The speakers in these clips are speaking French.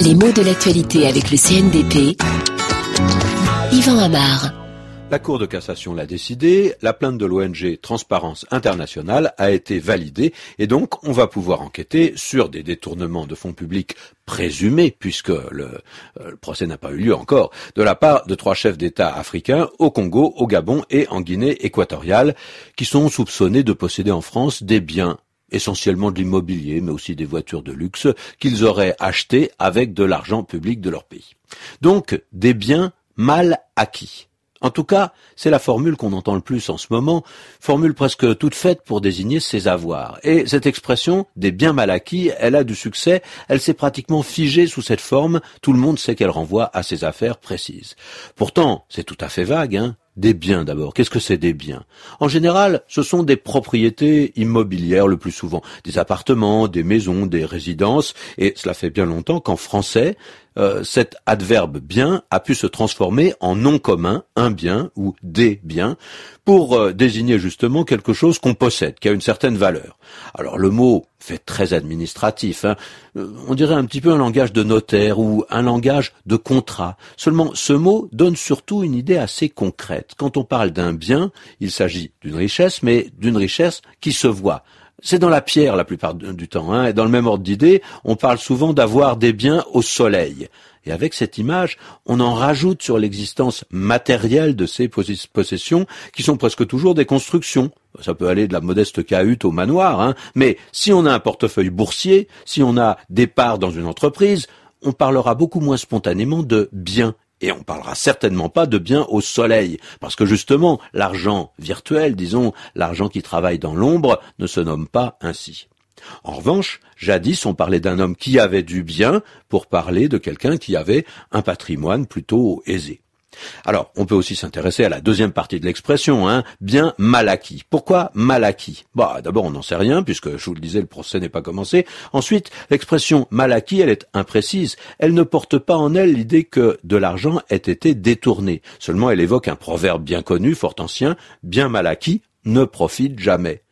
Les mots de l'actualité avec le CNDP. Yvan Amar. La Cour de cassation l'a décidé, la plainte de l'ONG Transparence Internationale a été validée et donc on va pouvoir enquêter sur des détournements de fonds publics présumés, puisque euh, le procès n'a pas eu lieu encore, de la part de trois chefs d'État africains au Congo, au Gabon et en Guinée équatoriale, qui sont soupçonnés de posséder en France des biens essentiellement de l'immobilier, mais aussi des voitures de luxe, qu'ils auraient achetées avec de l'argent public de leur pays. Donc des biens mal acquis. En tout cas, c'est la formule qu'on entend le plus en ce moment, formule presque toute faite pour désigner ses avoirs. Et cette expression des biens mal acquis, elle a du succès, elle s'est pratiquement figée sous cette forme, tout le monde sait qu'elle renvoie à ses affaires précises. Pourtant, c'est tout à fait vague, hein des biens d'abord. Qu'est-ce que c'est des biens? En général, ce sont des propriétés immobilières le plus souvent, des appartements, des maisons, des résidences, et cela fait bien longtemps qu'en français, euh, cet adverbe bien a pu se transformer en nom commun, un bien ou des biens, pour euh, désigner justement quelque chose qu'on possède, qui a une certaine valeur. Alors le mot fait très administratif, hein. Euh, on dirait un petit peu un langage de notaire ou un langage de contrat. Seulement ce mot donne surtout une idée assez concrète. Quand on parle d'un bien, il s'agit d'une richesse, mais d'une richesse qui se voit. C'est dans la pierre la plupart du temps. Hein, et dans le même ordre d'idée, on parle souvent d'avoir des biens au soleil. Et avec cette image, on en rajoute sur l'existence matérielle de ces possessions, qui sont presque toujours des constructions. Ça peut aller de la modeste cahute au manoir, hein, mais si on a un portefeuille boursier, si on a des parts dans une entreprise, on parlera beaucoup moins spontanément de biens et on parlera certainement pas de biens au soleil, parce que justement, l'argent virtuel, disons, l'argent qui travaille dans l'ombre, ne se nomme pas ainsi. En revanche, jadis on parlait d'un homme qui avait du bien pour parler de quelqu'un qui avait un patrimoine plutôt aisé. Alors, on peut aussi s'intéresser à la deuxième partie de l'expression, hein, bien mal acquis. Pourquoi mal acquis? Bah, d'abord, on n'en sait rien, puisque, je vous le disais, le procès n'est pas commencé. Ensuite, l'expression mal acquis, elle est imprécise. Elle ne porte pas en elle l'idée que de l'argent ait été détourné. Seulement, elle évoque un proverbe bien connu, fort ancien, bien mal acquis ne profite jamais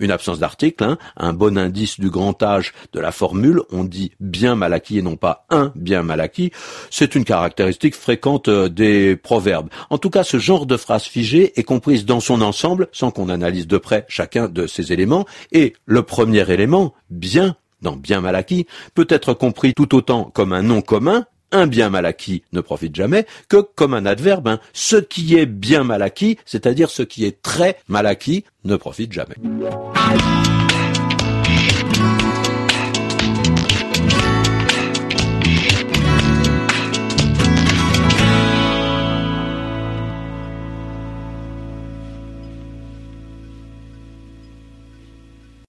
une absence d'article, hein, un bon indice du grand âge de la formule, on dit bien mal acquis et non pas un bien mal acquis, c'est une caractéristique fréquente euh, des proverbes. En tout cas, ce genre de phrase figée est comprise dans son ensemble, sans qu'on analyse de près chacun de ces éléments, et le premier élément, bien, dans bien mal acquis, peut être compris tout autant comme un nom commun, un bien mal acquis ne profite jamais, que comme un adverbe, hein. ce qui est bien mal acquis, c'est-à-dire ce qui est très mal acquis, ne profite jamais.